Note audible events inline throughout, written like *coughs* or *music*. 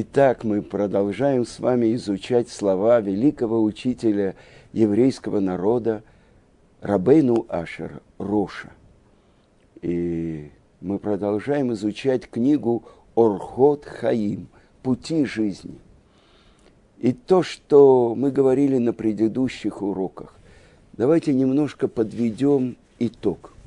Итак, мы продолжаем с вами изучать слова великого учителя еврейского народа Рабейну Ашер Роша. И мы продолжаем изучать книгу Орхот Хаим «Пути жизни». И то, что мы говорили на предыдущих уроках, давайте немножко подведем итог –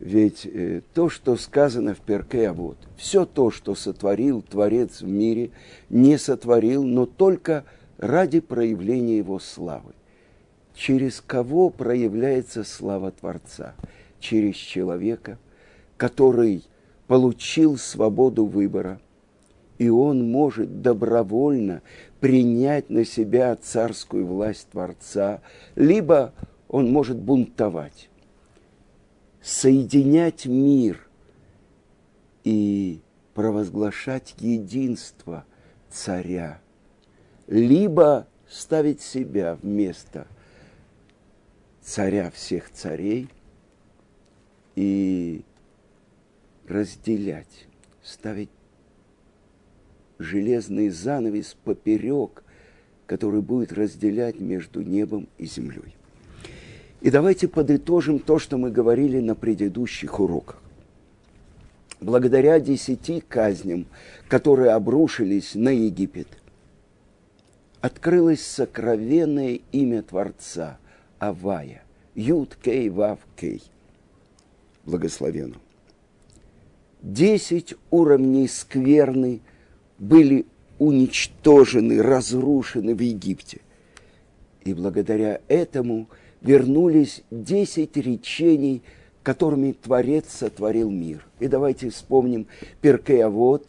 ведь э, то, что сказано в Перке, а вот, все то, что сотворил Творец в мире, не сотворил, но только ради проявления его славы. Через кого проявляется слава Творца? Через человека, который получил свободу выбора, и он может добровольно принять на себя царскую власть Творца, либо он может бунтовать соединять мир и провозглашать единство царя, либо ставить себя вместо царя всех царей и разделять, ставить железный занавес поперек, который будет разделять между небом и землей. И давайте подытожим то, что мы говорили на предыдущих уроках. Благодаря десяти казням, которые обрушились на Египет, открылось сокровенное имя Творца Авая, Юд Кей Вав Кей. Благословенно. Десять уровней скверны были уничтожены, разрушены в Египте. И благодаря этому – вернулись десять речений, которыми Творец сотворил мир. И давайте вспомним Перкеавод,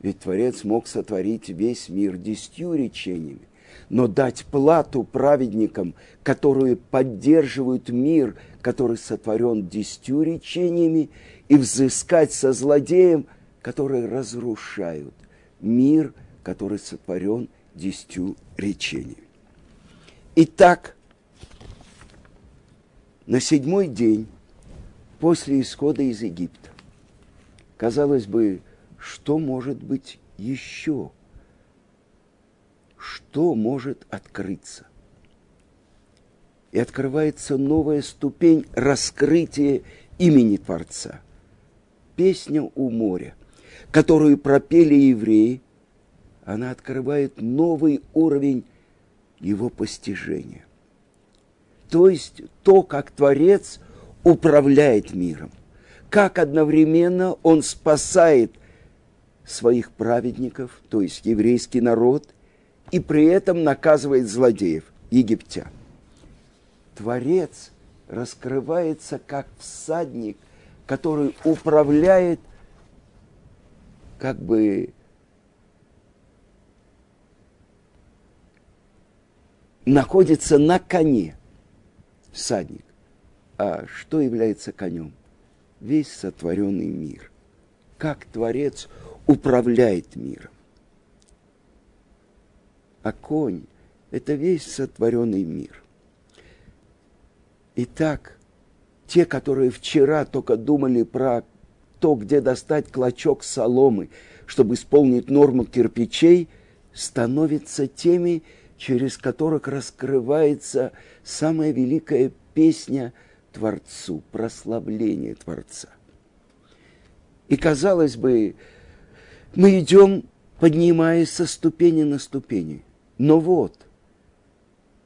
ведь Творец мог сотворить весь мир десятью речениями, но дать плату праведникам, которые поддерживают мир, который сотворен десятью речениями, и взыскать со злодеем, которые разрушают мир, который сотворен десятью речениями. Итак, на седьмой день после исхода из Египта. Казалось бы, что может быть еще? Что может открыться? И открывается новая ступень раскрытия имени Творца. Песня у моря, которую пропели евреи, она открывает новый уровень его постижения то есть то, как Творец управляет миром, как одновременно Он спасает своих праведников, то есть еврейский народ, и при этом наказывает злодеев, египтян. Творец раскрывается как всадник, который управляет как бы находится на коне – всадник. А что является конем? Весь сотворенный мир. Как Творец управляет миром. А конь – это весь сотворенный мир. Итак, те, которые вчера только думали про то, где достать клочок соломы, чтобы исполнить норму кирпичей, становятся теми, через которых раскрывается самая великая песня Творцу, прославление Творца. И казалось бы, мы идем, поднимаясь со ступени на ступени. Но вот,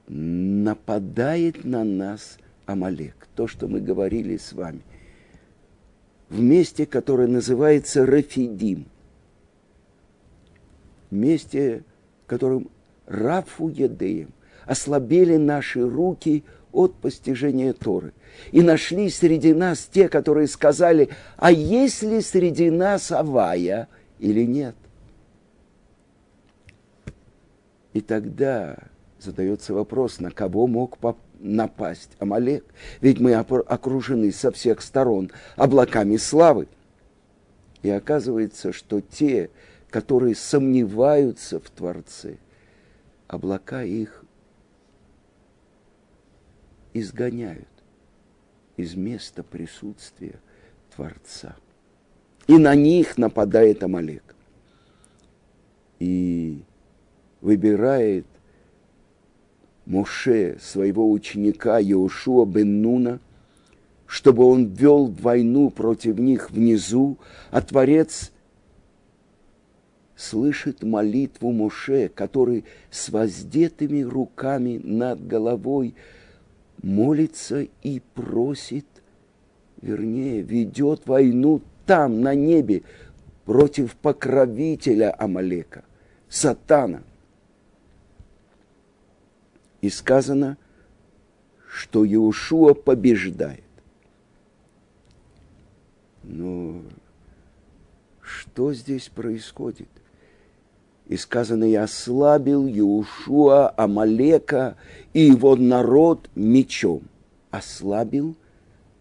нападает на нас Амалек, то, что мы говорили с вами, в месте, которое называется Рафидим, месте, которым Рафу Едеем, ослабели наши руки от постижения Торы. И нашли среди нас те, которые сказали, а есть ли среди нас Авая или нет? И тогда задается вопрос, на кого мог напасть Амалек? Ведь мы окружены со всех сторон облаками славы. И оказывается, что те, которые сомневаются в Творце – облака их изгоняют из места присутствия Творца. И на них нападает Амалек. и выбирает Моше, своего ученика Иошуа бен Нуна, чтобы он вел войну против них внизу, а Творец слышит молитву Моше, который с воздетыми руками над головой молится и просит, вернее, ведет войну там, на небе, против покровителя Амалека, сатана. И сказано, что Иешуа побеждает. Но что здесь происходит? И сказано, и ослабил Иешуа Амалека и его народ мечом. Ослабил,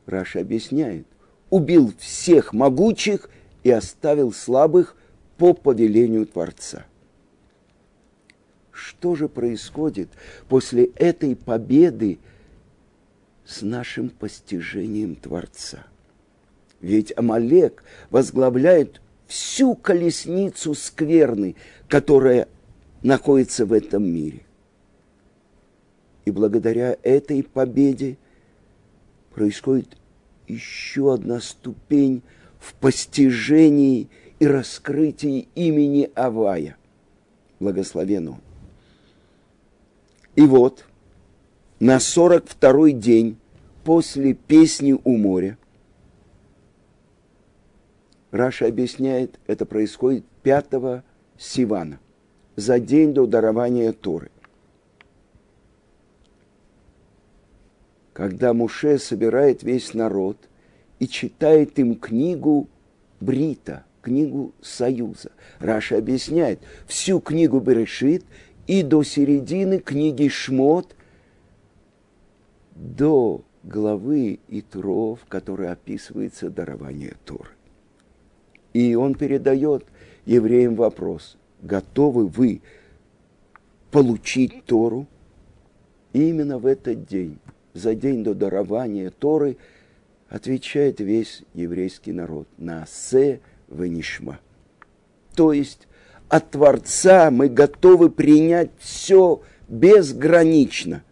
Раша объясняет, убил всех могучих и оставил слабых по повелению Творца. Что же происходит после этой победы с нашим постижением Творца? Ведь Амалек возглавляет всю колесницу скверны, которая находится в этом мире. И благодаря этой победе происходит еще одна ступень в постижении и раскрытии имени Авая. Благословен он. И вот на сорок второй день после песни у моря Раша объясняет, это происходит 5 Сивана, за день до дарования Торы. Когда Муше собирает весь народ и читает им книгу Брита, книгу Союза. Раша объясняет, всю книгу Берешит и до середины книги Шмот, до главы Итров, в которой описывается дарование Торы. И он передает евреям вопрос, готовы вы получить Тору? И именно в этот день, за день до дарования Торы, отвечает весь еврейский народ на «се венишма». То есть от Творца мы готовы принять все безгранично,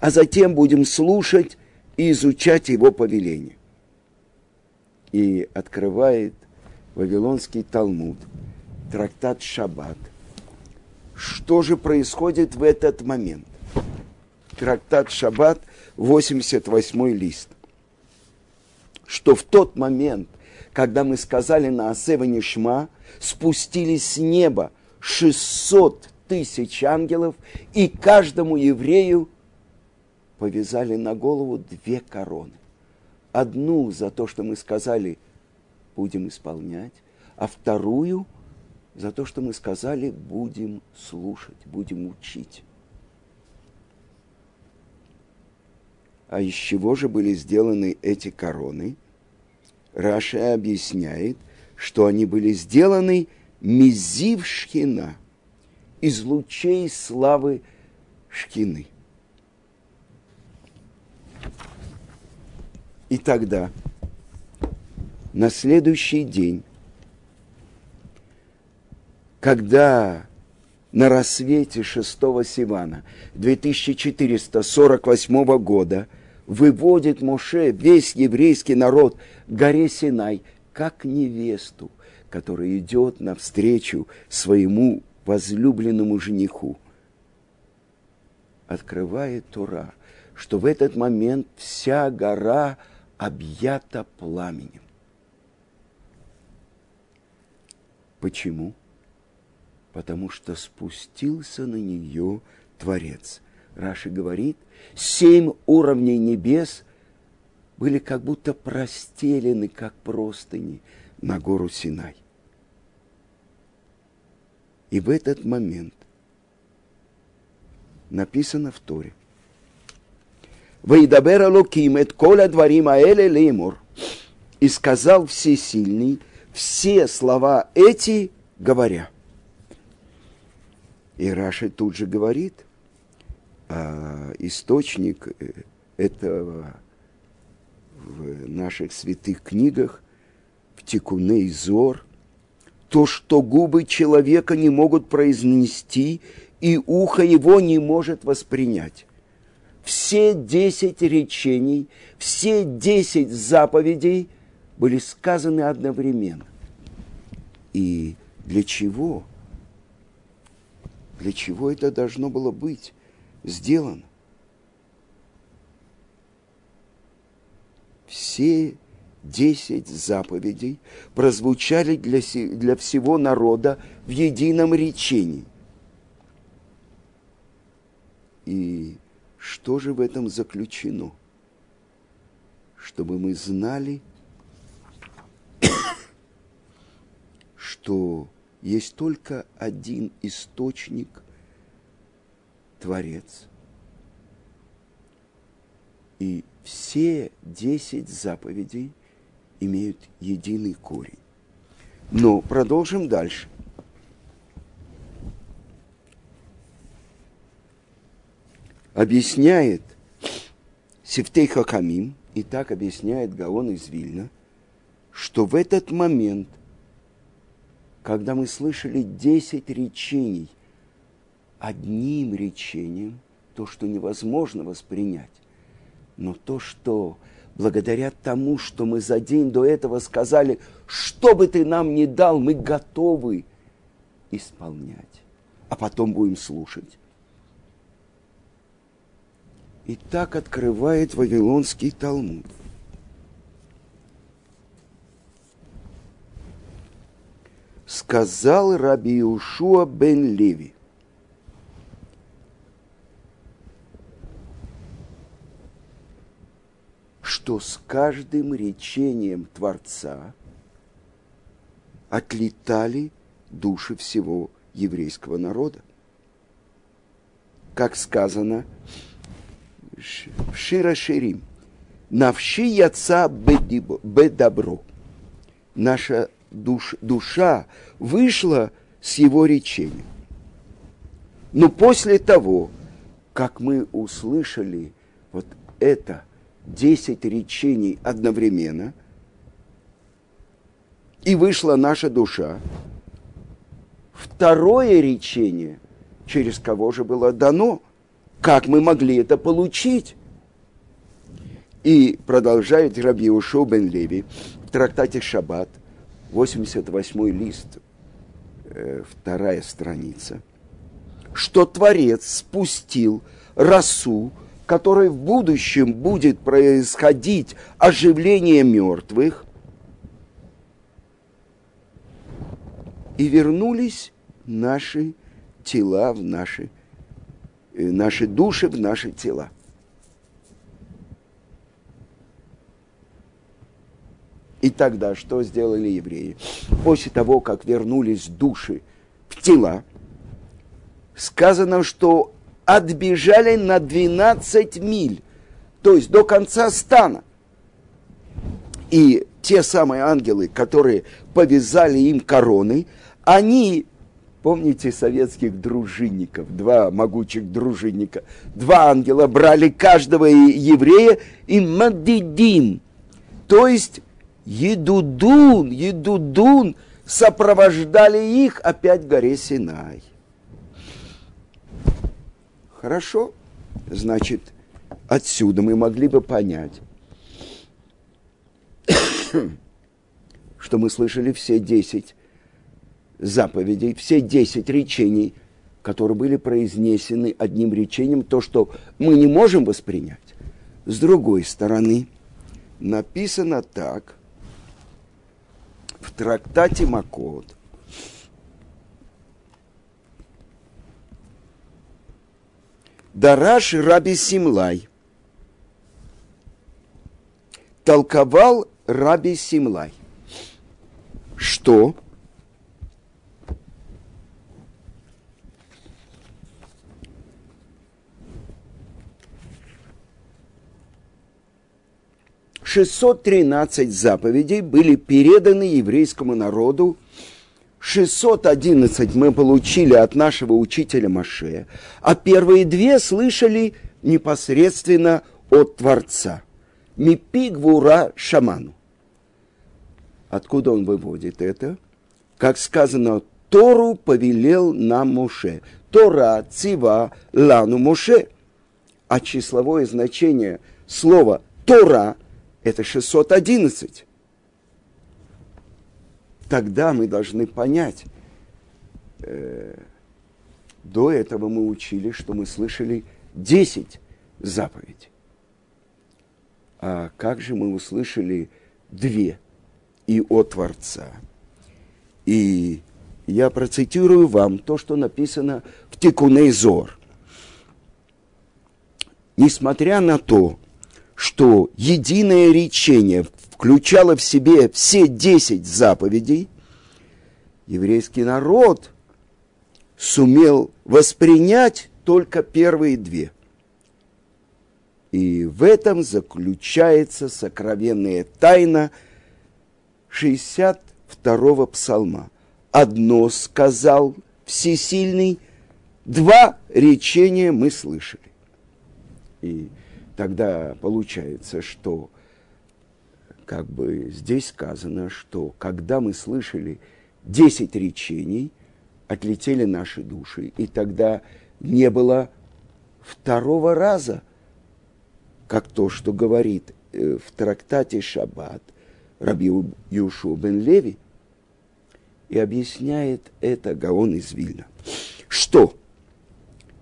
а затем будем слушать и изучать Его повеление. И открывает Вавилонский Талмуд, трактат Шаббат. Что же происходит в этот момент? Трактат Шаббат, 88 лист. Что в тот момент, когда мы сказали на Асева Нишма, спустились с неба 600 тысяч ангелов, и каждому еврею повязали на голову две короны. Одну за то, что мы сказали – будем исполнять, а вторую за то, что мы сказали, будем слушать, будем учить. А из чего же были сделаны эти короны? Раша объясняет, что они были сделаны мизив шхина, из лучей славы шхины. И тогда на следующий день, когда на рассвете 6 Сивана 2448 года выводит Моше весь еврейский народ к горе Синай, как невесту, которая идет навстречу своему возлюбленному жениху. Открывает Тора, что в этот момент вся гора объята пламенем. Почему? Потому что спустился на нее Творец. Раши говорит, семь уровней небес были как будто простелены, как простыни, на гору Синай. И в этот момент написано в Торе. «Вейдабер Алоким коля дворима эле леймур» и сказал Всесильный – все слова эти говоря. И Раши тут же говорит, а источник э, этого в наших святых книгах, в Тикуне и Зор, то, что губы человека не могут произнести, и ухо его не может воспринять. Все десять речений, все десять заповедей были сказаны одновременно. И для чего? Для чего это должно было быть сделано? Все десять заповедей прозвучали для, для всего народа в едином речении. И что же в этом заключено? Чтобы мы знали, что есть только один источник, Творец. И все десять заповедей имеют единый корень. Но продолжим дальше. Объясняет Севтей Хакамим, и так объясняет Гаон из Вильна, что в этот момент, когда мы слышали десять речений, одним речением, то, что невозможно воспринять, но то, что благодаря тому, что мы за день до этого сказали, что бы ты нам ни дал, мы готовы исполнять. А потом будем слушать. И так открывает Вавилонский Талмуд. Сказал Раби Ушуа бен Леви, что с каждым речением Творца отлетали души всего еврейского народа. Как сказано в Шира Ширим, «Навши яца бедобро». Наша душ, душа вышла с его речением. Но после того, как мы услышали вот это – десять речений одновременно, и вышла наша душа. Второе речение, через кого же было дано, как мы могли это получить? И продолжает Раби Ушо бен Леви в трактате Шаббат, 88 лист, э, вторая страница, что Творец спустил росу которой в будущем будет происходить оживление мертвых, и вернулись наши тела в наши, э, наши души в наши тела. И тогда что сделали евреи? После того, как вернулись души в тела, сказано, что отбежали на 12 миль, то есть до конца стана. И те самые ангелы, которые повязали им короны, они, помните советских дружинников, два могучих дружинника, два ангела брали каждого еврея и мадидин, то есть едудун, едудун, сопровождали их опять горе Синай. Хорошо, значит, отсюда мы могли бы понять, *coughs* что мы слышали все десять заповедей, все десять речений, которые были произнесены одним речением, то, что мы не можем воспринять. С другой стороны, написано так в трактате Макот, Дараш Раби Симлай. Толковал Раби Симлай. Что? Шестьсот тринадцать заповедей были переданы еврейскому народу 611 мы получили от нашего учителя Маше, а первые две слышали непосредственно от Творца. Мипи Гвура Шаману. Откуда он выводит это? как сказано, Тору повелел нам Моше. Тора цива лану Моше. А числовое значение слова Тора – это 611. Тогда мы должны понять, э, до этого мы учили, что мы слышали 10 заповедей. А как же мы услышали две и от Творца? И я процитирую вам то, что написано в Тикуней Зор. Несмотря на то, что единое речение включало в себе все десять заповедей, еврейский народ сумел воспринять только первые две. И в этом заключается сокровенная тайна 62-го псалма. Одно сказал Всесильный, два речения мы слышали. И тогда получается, что как бы здесь сказано, что когда мы слышали 10 речений, отлетели наши души, и тогда не было второго раза, как то, что говорит э, в трактате Шаббат Раби Юшу бен Леви, и объясняет это Гаон из Вильна. Что?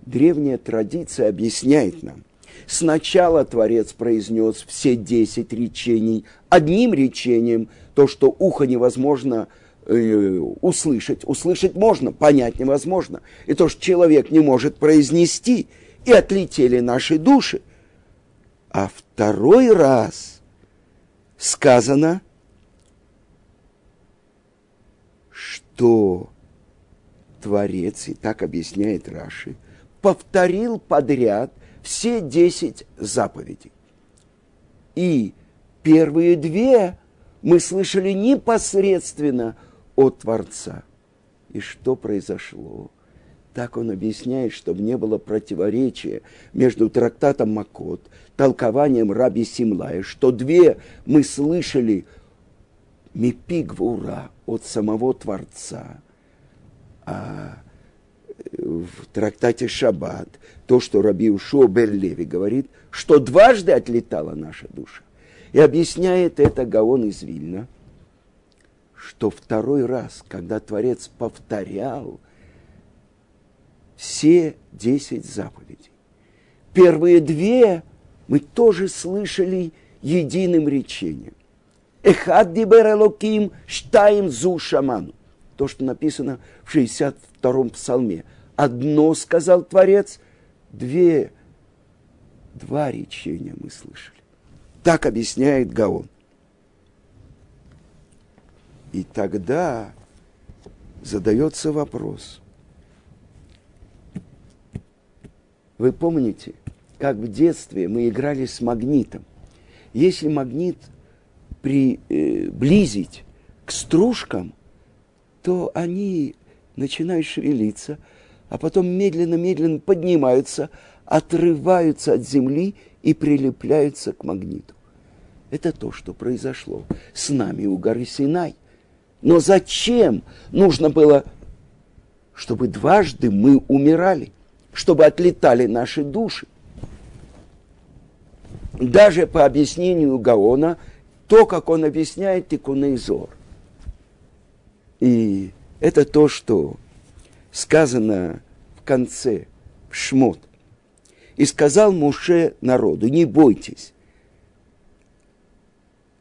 Древняя традиция объясняет нам. Сначала Творец произнес все десять речений одним речением, то, что ухо невозможно э, услышать. Услышать можно, понять невозможно. И то, что человек не может произнести, и отлетели наши души. А второй раз сказано, что Творец, и так объясняет Раши, повторил подряд все десять заповедей. И первые две мы слышали непосредственно от Творца. И что произошло? Так он объясняет, чтобы не было противоречия между трактатом Макот, толкованием Раби Симлая, что две мы слышали мипигвура от самого Творца. А в трактате Шаббат, то, что Раби Ушо Берлеви говорит, что дважды отлетала наша душа. И объясняет это Гаон из Вильна, что второй раз, когда Творец повторял все десять заповедей, первые две мы тоже слышали единым речением. Эхад дибер элоким штаим зу шаману. То, что написано в 62-м псалме. Одно сказал Творец, две, два речения мы слышали. Так объясняет Гаон. И тогда задается вопрос. Вы помните, как в детстве мы играли с магнитом? Если магнит приблизить к стружкам, то они начинают шевелиться, а потом медленно-медленно поднимаются, отрываются от земли и прилепляются к магниту. Это то, что произошло с нами у горы Синай. Но зачем нужно было, чтобы дважды мы умирали, чтобы отлетали наши души? Даже по объяснению Гаона – то, как он объясняет Тикунейзор. И это то, что сказано конце, в Шмот. И сказал Муше народу, не бойтесь.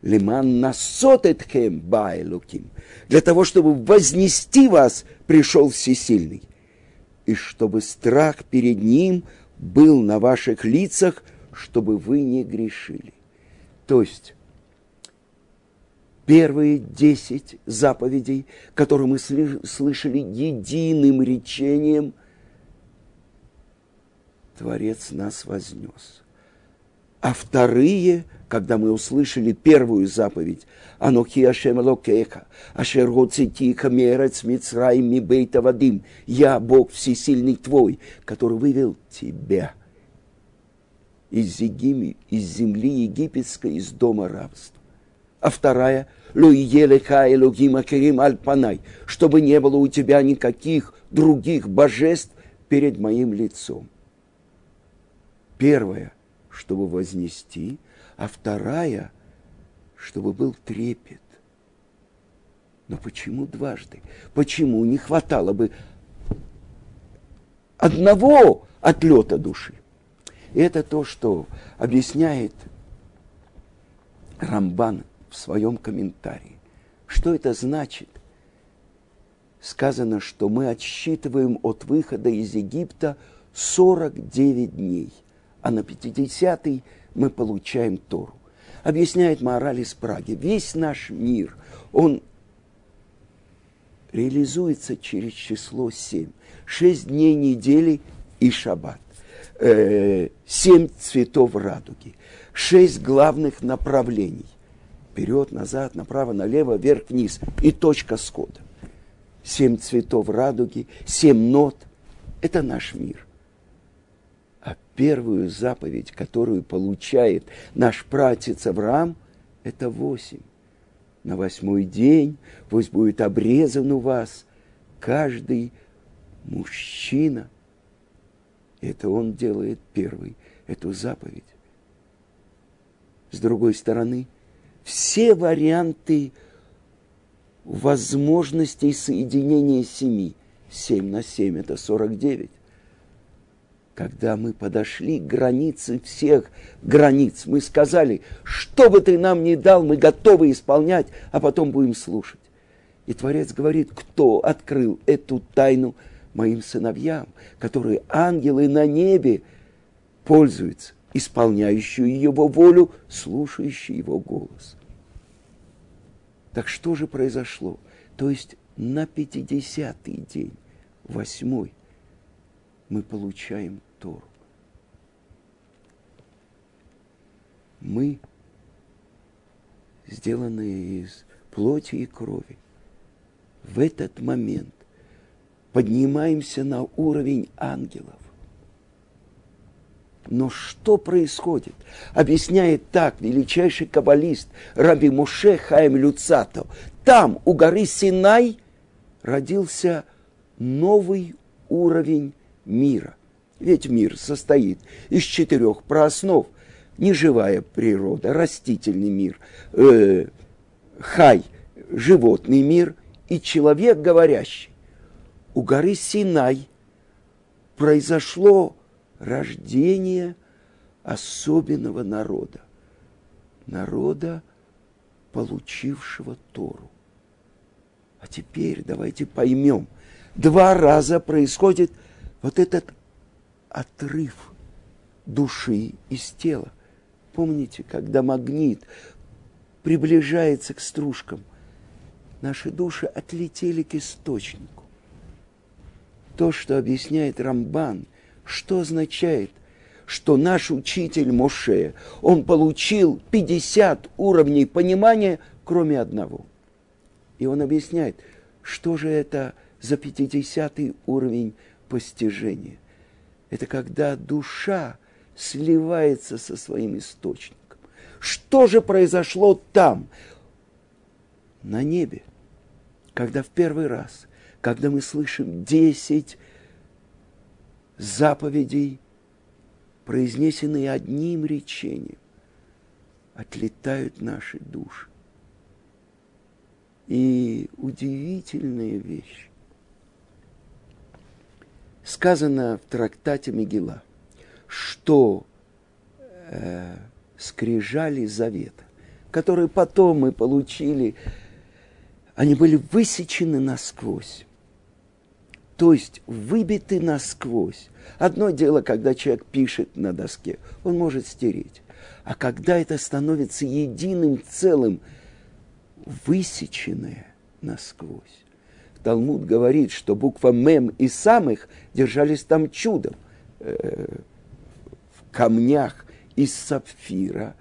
Лиман насотетхем байлуким. Для того, чтобы вознести вас, пришел Всесильный. И чтобы страх перед ним был на ваших лицах, чтобы вы не грешили. То есть первые десять заповедей, которые мы слышали единым речением, Творец нас вознес. А вторые, когда мы услышали первую заповедь, «Анохи Ашем Локеха, Ашер Гоцитиха Мерец Мицраим Мибейта Вадим, «Я Бог Всесильный твой, который вывел тебя» из, Егими, из земли египетской, из дома рабства. А вторая – Луиелеха Элогима Керим Альпанай, чтобы не было у тебя никаких других божеств перед моим лицом. Первая, чтобы вознести, а вторая, чтобы был трепет. Но почему дважды? Почему не хватало бы одного отлета души? Это то, что объясняет Рамбан в своем комментарии. Что это значит? Сказано, что мы отсчитываем от выхода из Египта 49 дней, а на 50-й мы получаем Тору. Объясняет мораль из Праги. Весь наш мир, он реализуется через число 7. Шесть дней недели и шаббат. Э, семь цветов радуги. Шесть главных направлений. Вперед, назад, направо, налево, вверх, вниз. И точка схода. Семь цветов радуги, семь нот. Это наш мир. А первую заповедь, которую получает наш пратец Авраам, это восемь на восьмой день пусть будет обрезан у вас каждый мужчина. Это он делает первый, эту заповедь. С другой стороны, все варианты возможностей соединения семи. Семь на семь – это сорок девять когда мы подошли к границе всех границ, мы сказали, что бы ты нам ни дал, мы готовы исполнять, а потом будем слушать. И Творец говорит, кто открыл эту тайну моим сыновьям, которые ангелы на небе пользуются, исполняющие его волю, слушающие его голос. Так что же произошло? То есть на пятидесятый день, восьмой, мы получаем Тору. Мы, сделанные из плоти и крови, в этот момент поднимаемся на уровень ангелов. Но что происходит? Объясняет так величайший каббалист Раби Муше Хаим Люцатов. Там, у горы Синай, родился новый уровень мира. Ведь мир состоит из четырех прооснов. Неживая природа, растительный мир, э, хай, животный мир и человек говорящий. У горы Синай произошло рождение особенного народа. Народа, получившего Тору. А теперь давайте поймем. Два раза происходит вот этот отрыв души из тела. Помните, когда магнит приближается к стружкам, наши души отлетели к источнику. То, что объясняет Рамбан, что означает, что наш учитель Моше, он получил 50 уровней понимания, кроме одного. И он объясняет, что же это за 50 уровень постижения. Это когда душа сливается со своим источником. Что же произошло там, на небе, когда в первый раз, когда мы слышим десять заповедей, произнесенные одним речением, отлетают наши души. И удивительная вещь сказано в трактате Мегила, что э, скрижали завета, которые потом мы получили, они были высечены насквозь. То есть выбиты насквозь. Одно дело, когда человек пишет на доске, он может стереть. А когда это становится единым целым, высеченное насквозь. Талмуд говорит, что буква Мем и самых держались там чудом. Э, в камнях из сапфира,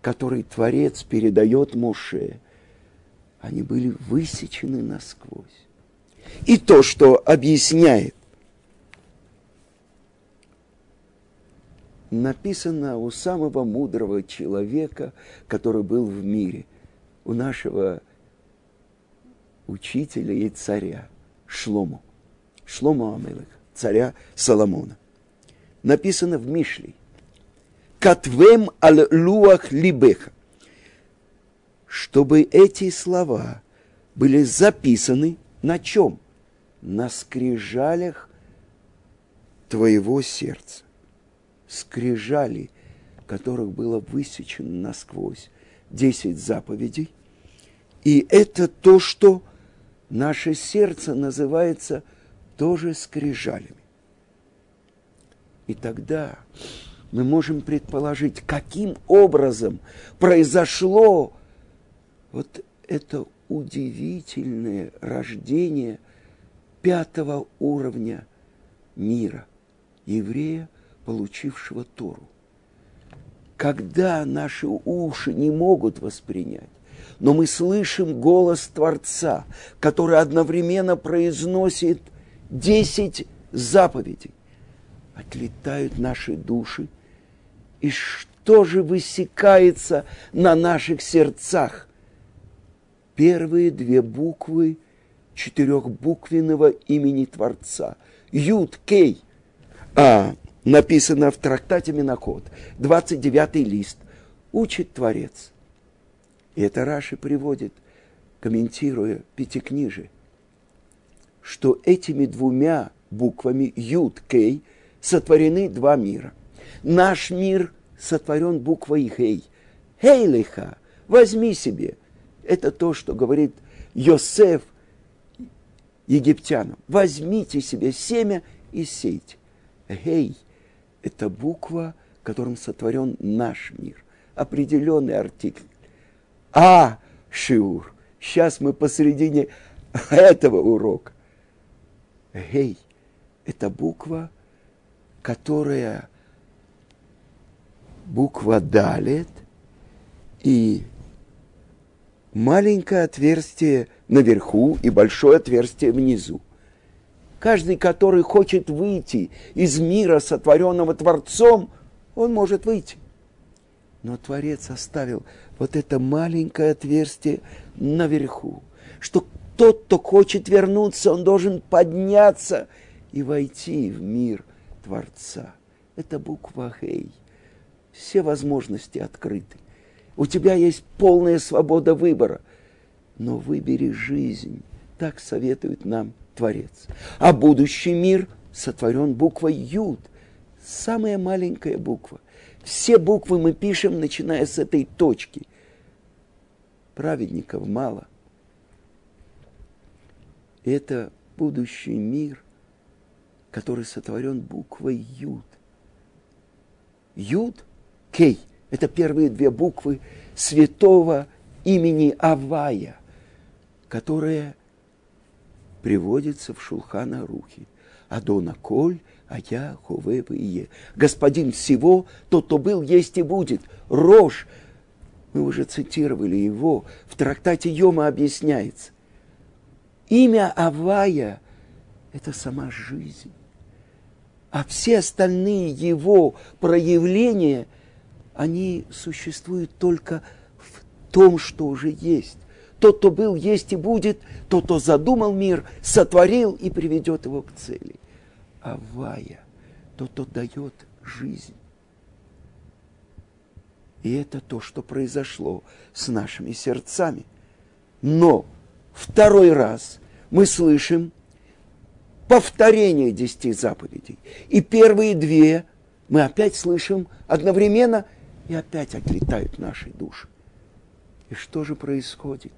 который Творец передает Моше, они были высечены насквозь. И то, что объясняет написано у самого мудрого человека, который был в мире, у нашего учителя и царя Шлому, Шлому Амелых, царя Соломона. Написано в Мишле, «Катвем аль луах либеха», чтобы эти слова были записаны на чем? На скрижалях твоего сердца. Скрижали, которых было высечено насквозь десять заповедей. И это то, что наше сердце называется тоже скрижалями. И тогда мы можем предположить, каким образом произошло вот это удивительное рождение пятого уровня мира, еврея, получившего Тору. Когда наши уши не могут воспринять, но мы слышим голос Творца, который одновременно произносит десять заповедей. Отлетают наши души, и что же высекается на наших сердцах? Первые две буквы четырехбуквенного имени Творца. Юд, Кей. А, написано в трактате Миноход, 29 лист. Учит Творец – и это Раши приводит, комментируя Пятикнижие, что этими двумя буквами Юд, Кей сотворены два мира. Наш мир сотворен буквой Хей. Хейлиха, возьми себе. Это то, что говорит Йосеф египтянам. Возьмите себе семя и сейте. Хей – это буква, которым сотворен наш мир. Определенный артикль а шиур. Сейчас мы посередине этого урока. Гей – это буква, которая буква далит и маленькое отверстие наверху и большое отверстие внизу. Каждый, который хочет выйти из мира, сотворенного Творцом, он может выйти. Но Творец оставил вот это маленькое отверстие наверху, что тот, кто хочет вернуться, он должен подняться и войти в мир Творца. Это буква Хей. Все возможности открыты. У тебя есть полная свобода выбора. Но выбери жизнь. Так советует нам Творец. А будущий мир сотворен буквой Юд. Самая маленькая буква. Все буквы мы пишем, начиная с этой точки. Праведников мало. Это будущий мир, который сотворен буквой Юд. Юд, Кей, это первые две буквы святого имени Авая, которое приводится в Шулхана Рухи. Адона Коль – а я Хувева и Господин всего, тот, кто был, есть и будет. Рожь. Мы уже цитировали его. В трактате Йома объясняется. Имя Авая – это сама жизнь. А все остальные его проявления, они существуют только в том, что уже есть. Тот, кто был, есть и будет, тот, кто задумал мир, сотворил и приведет его к цели. Авая, тот, кто дает жизнь. И это то, что произошло с нашими сердцами. Но второй раз мы слышим повторение десяти заповедей. И первые две мы опять слышим одновременно, и опять отлетают наши души. И что же происходит?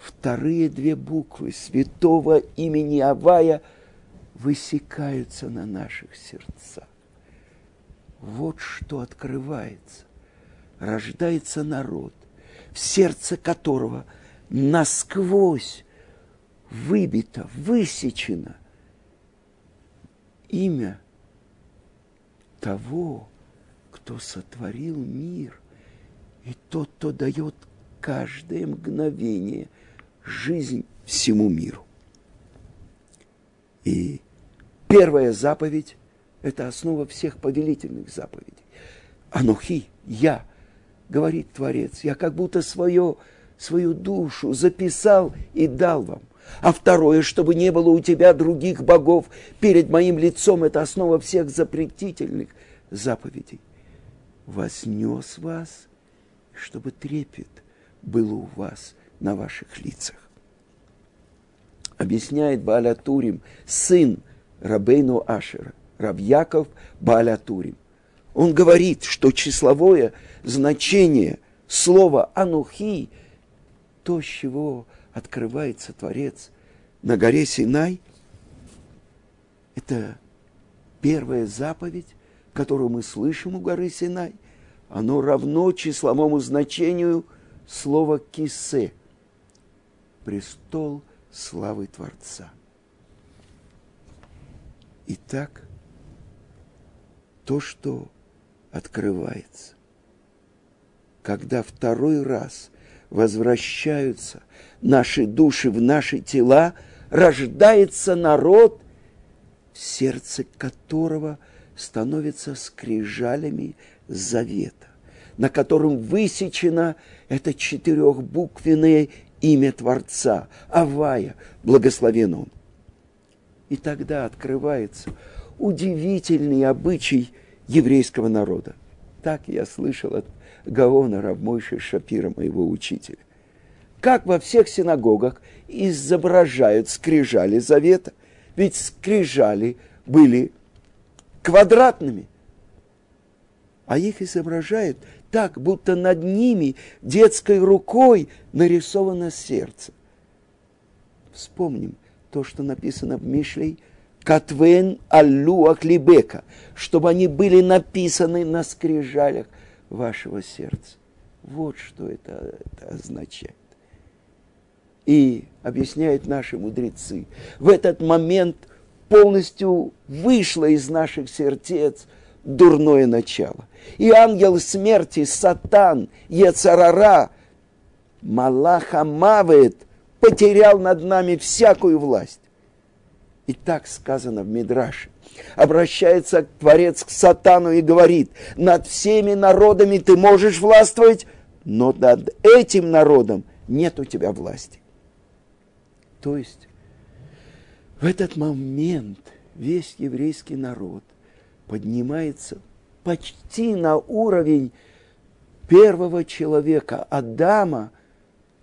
Вторые две буквы святого имени Авая – высекаются на наших сердцах. Вот что открывается. Рождается народ, в сердце которого насквозь выбито, высечено имя того, кто сотворил мир, и тот, кто дает каждое мгновение жизнь всему миру. И Первая заповедь Это основа всех повелительных заповедей. Анухи, я, говорит Творец, я как будто свое, свою душу записал и дал вам. А второе, чтобы не было у тебя других богов перед моим лицом, это основа всех запретительных заповедей. Вознес вас, чтобы трепет был у вас на ваших лицах. Объясняет Баалятурим, сын Рабейну Ашера, Рабьяков Баалятурим. Он говорит, что числовое значение слова «анухи» – то, с чего открывается Творец на горе Синай, это первая заповедь, которую мы слышим у горы Синай, оно равно числовому значению слова «кисе» – престол славы Творца. Итак, то, что открывается, когда второй раз возвращаются наши души в наши тела, рождается народ, сердце которого становится скрижалями завета, на котором высечено это четырехбуквенное имя Творца, Авая, благословен Он. И тогда открывается удивительный обычай еврейского народа. Так я слышал от Гаона Равмойши Шапира, моего учителя. Как во всех синагогах изображают скрижали завета. Ведь скрижали были квадратными. А их изображают так, будто над ними детской рукой нарисовано сердце. Вспомним то, что написано в Мишлей – Катвен аллуа клибека, чтобы они были написаны на скрижалях вашего сердца. Вот что это, это означает. И объясняют наши мудрецы, в этот момент полностью вышло из наших сердец дурное начало. И ангел смерти, сатан, Ецарара, Малаха Мавет, потерял над нами всякую власть. И так сказано в Мидраше. Обращается Творец к Сатану и говорит, над всеми народами ты можешь властвовать, но над этим народом нет у тебя власти. То есть в этот момент весь еврейский народ поднимается почти на уровень первого человека, Адама,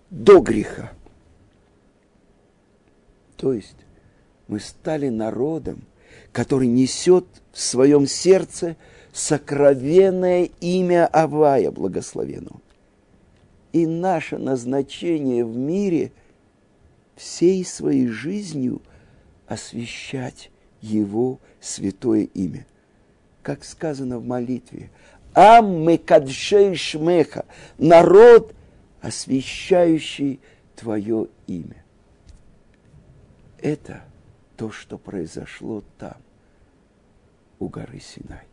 до греха. То есть мы стали народом, который несет в своем сердце сокровенное имя Авая, благословенного. И наше назначение в мире всей своей жизнью освящать Его святое имя. Как сказано в молитве, Амме кадшей шмеха, народ, освящающий Твое имя. Это – то, что произошло там, у горы Синай.